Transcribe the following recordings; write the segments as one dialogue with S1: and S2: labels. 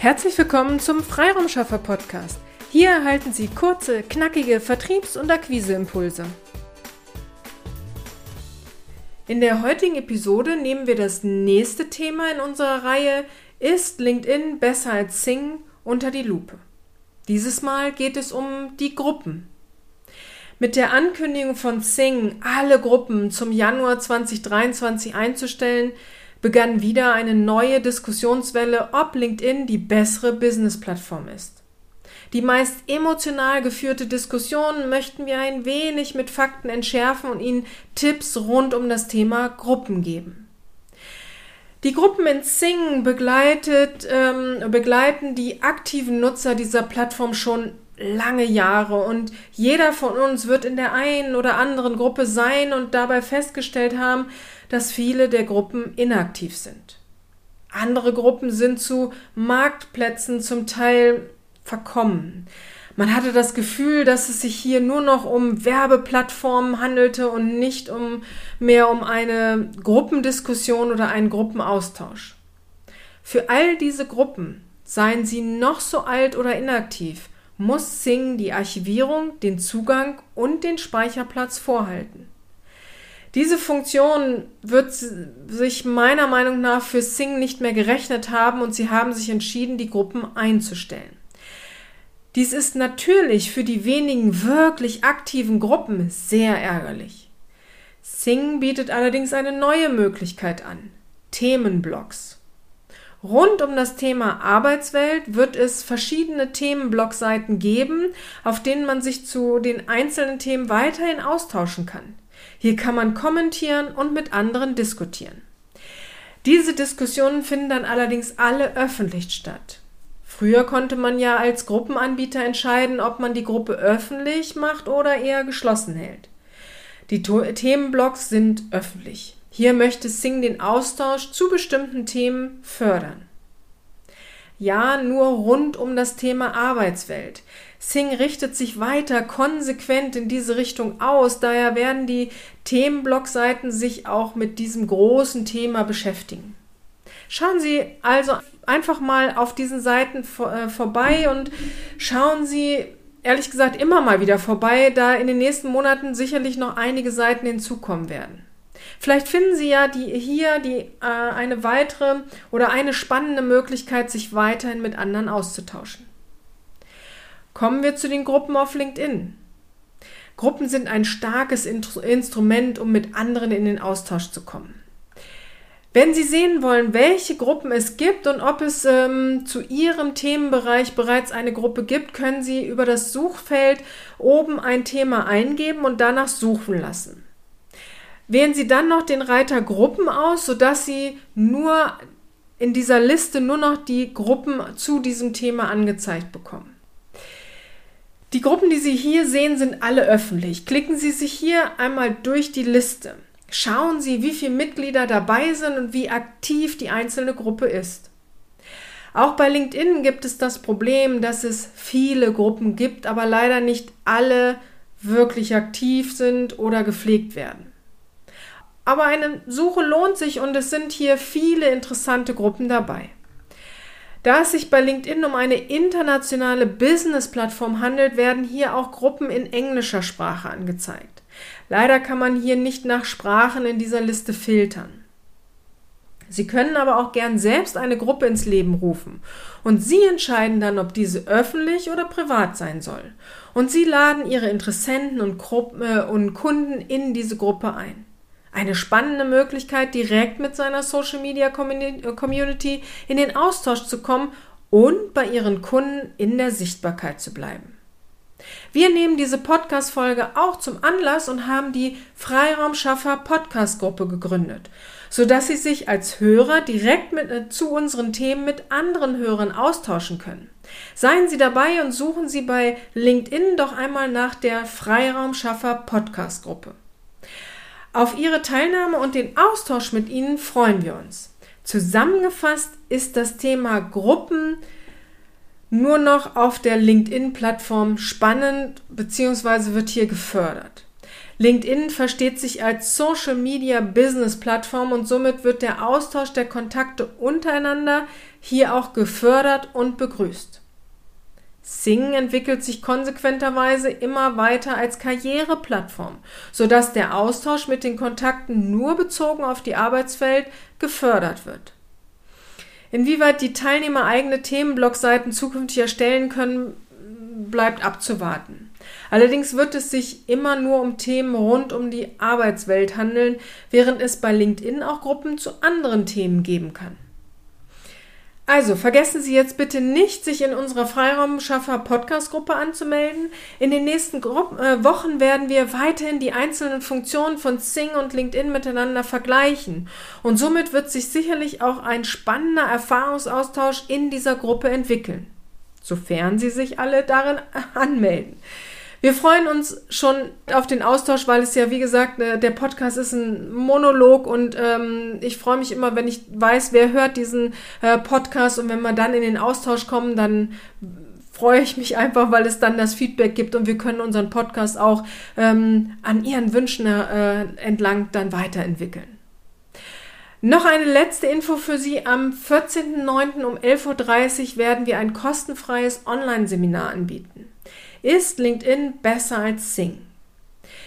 S1: Herzlich willkommen zum Freiraumschaffer Podcast. Hier erhalten Sie kurze, knackige Vertriebs- und Akquiseimpulse. In der heutigen Episode nehmen wir das nächste Thema in unserer Reihe Ist LinkedIn besser als Sing unter die Lupe. Dieses Mal geht es um die Gruppen. Mit der Ankündigung von Sing, alle Gruppen zum Januar 2023 einzustellen, begann wieder eine neue Diskussionswelle, ob LinkedIn die bessere Business-Plattform ist. Die meist emotional geführte Diskussion möchten wir ein wenig mit Fakten entschärfen und Ihnen Tipps rund um das Thema Gruppen geben. Die Gruppen in Sing begleitet, ähm, begleiten die aktiven Nutzer dieser Plattform schon lange Jahre und jeder von uns wird in der einen oder anderen Gruppe sein und dabei festgestellt haben, dass viele der Gruppen inaktiv sind. Andere Gruppen sind zu Marktplätzen zum Teil verkommen. Man hatte das Gefühl, dass es sich hier nur noch um Werbeplattformen handelte und nicht um mehr um eine Gruppendiskussion oder einen Gruppenaustausch. Für all diese Gruppen, seien sie noch so alt oder inaktiv, muss Sing die Archivierung, den Zugang und den Speicherplatz vorhalten. Diese Funktion wird sich meiner Meinung nach für Sing nicht mehr gerechnet haben und sie haben sich entschieden, die Gruppen einzustellen. Dies ist natürlich für die wenigen wirklich aktiven Gruppen sehr ärgerlich. Sing bietet allerdings eine neue Möglichkeit an. Themenblocks. Rund um das Thema Arbeitswelt wird es verschiedene Themenblockseiten geben, auf denen man sich zu den einzelnen Themen weiterhin austauschen kann. Hier kann man kommentieren und mit anderen diskutieren. Diese Diskussionen finden dann allerdings alle öffentlich statt. Früher konnte man ja als Gruppenanbieter entscheiden, ob man die Gruppe öffentlich macht oder eher geschlossen hält. Die Themenblocks sind öffentlich. Hier möchte Sing den Austausch zu bestimmten Themen fördern. Ja, nur rund um das Thema Arbeitswelt. Sing richtet sich weiter konsequent in diese Richtung aus, daher werden die Themenblockseiten sich auch mit diesem großen Thema beschäftigen. Schauen Sie also einfach mal auf diesen Seiten äh, vorbei und schauen Sie ehrlich gesagt immer mal wieder vorbei, da in den nächsten Monaten sicherlich noch einige Seiten hinzukommen werden. Vielleicht finden Sie ja die, hier die, äh, eine weitere oder eine spannende Möglichkeit, sich weiterhin mit anderen auszutauschen. Kommen wir zu den Gruppen auf LinkedIn. Gruppen sind ein starkes Instrument, um mit anderen in den Austausch zu kommen. Wenn Sie sehen wollen, welche Gruppen es gibt und ob es ähm, zu Ihrem Themenbereich bereits eine Gruppe gibt, können Sie über das Suchfeld oben ein Thema eingeben und danach suchen lassen. Wählen Sie dann noch den Reiter Gruppen aus, sodass Sie nur in dieser Liste nur noch die Gruppen zu diesem Thema angezeigt bekommen. Die Gruppen, die Sie hier sehen, sind alle öffentlich. Klicken Sie sich hier einmal durch die Liste. Schauen Sie, wie viele Mitglieder dabei sind und wie aktiv die einzelne Gruppe ist. Auch bei LinkedIn gibt es das Problem, dass es viele Gruppen gibt, aber leider nicht alle wirklich aktiv sind oder gepflegt werden. Aber eine Suche lohnt sich und es sind hier viele interessante Gruppen dabei. Da es sich bei LinkedIn um eine internationale Business-Plattform handelt, werden hier auch Gruppen in englischer Sprache angezeigt. Leider kann man hier nicht nach Sprachen in dieser Liste filtern. Sie können aber auch gern selbst eine Gruppe ins Leben rufen und Sie entscheiden dann, ob diese öffentlich oder privat sein soll. Und Sie laden Ihre Interessenten und, Gruppen, äh, und Kunden in diese Gruppe ein. Eine spannende Möglichkeit, direkt mit seiner Social Media Community in den Austausch zu kommen und bei ihren Kunden in der Sichtbarkeit zu bleiben. Wir nehmen diese Podcast-Folge auch zum Anlass und haben die Freiraumschaffer Podcast-Gruppe gegründet, sodass Sie sich als Hörer direkt mit, äh, zu unseren Themen mit anderen Hörern austauschen können. Seien Sie dabei und suchen Sie bei LinkedIn doch einmal nach der Freiraumschaffer Podcast-Gruppe. Auf Ihre Teilnahme und den Austausch mit Ihnen freuen wir uns. Zusammengefasst ist das Thema Gruppen nur noch auf der LinkedIn-Plattform spannend bzw. wird hier gefördert. LinkedIn versteht sich als Social Media Business Plattform und somit wird der Austausch der Kontakte untereinander hier auch gefördert und begrüßt. Sing entwickelt sich konsequenterweise immer weiter als Karriereplattform, sodass der Austausch mit den Kontakten nur bezogen auf die Arbeitswelt gefördert wird. Inwieweit die Teilnehmer eigene Themenblockseiten zukünftig erstellen können, bleibt abzuwarten. Allerdings wird es sich immer nur um Themen rund um die Arbeitswelt handeln, während es bei LinkedIn auch Gruppen zu anderen Themen geben kann. Also vergessen Sie jetzt bitte nicht, sich in unserer Freiraumschaffer Podcast-Gruppe anzumelden. In den nächsten Gru äh, Wochen werden wir weiterhin die einzelnen Funktionen von Sing und LinkedIn miteinander vergleichen. Und somit wird sich sicherlich auch ein spannender Erfahrungsaustausch in dieser Gruppe entwickeln. Sofern Sie sich alle darin anmelden. Wir freuen uns schon auf den Austausch, weil es ja, wie gesagt, äh, der Podcast ist ein Monolog und ähm, ich freue mich immer, wenn ich weiß, wer hört diesen äh, Podcast und wenn wir dann in den Austausch kommen, dann freue ich mich einfach, weil es dann das Feedback gibt und wir können unseren Podcast auch ähm, an Ihren Wünschen äh, entlang dann weiterentwickeln. Noch eine letzte Info für Sie. Am 14.09. um 11.30 Uhr werden wir ein kostenfreies Online-Seminar anbieten. Ist LinkedIn besser als Sing?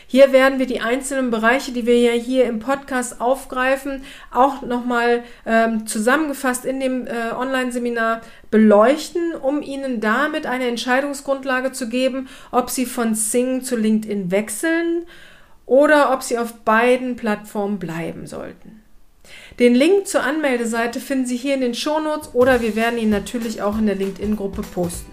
S1: Hier werden wir die einzelnen Bereiche, die wir ja hier im Podcast aufgreifen, auch nochmal ähm, zusammengefasst in dem äh, Online-Seminar beleuchten, um Ihnen damit eine Entscheidungsgrundlage zu geben, ob Sie von Sing zu LinkedIn wechseln oder ob Sie auf beiden Plattformen bleiben sollten. Den Link zur Anmeldeseite finden Sie hier in den Shownotes oder wir werden ihn natürlich auch in der LinkedIn-Gruppe posten.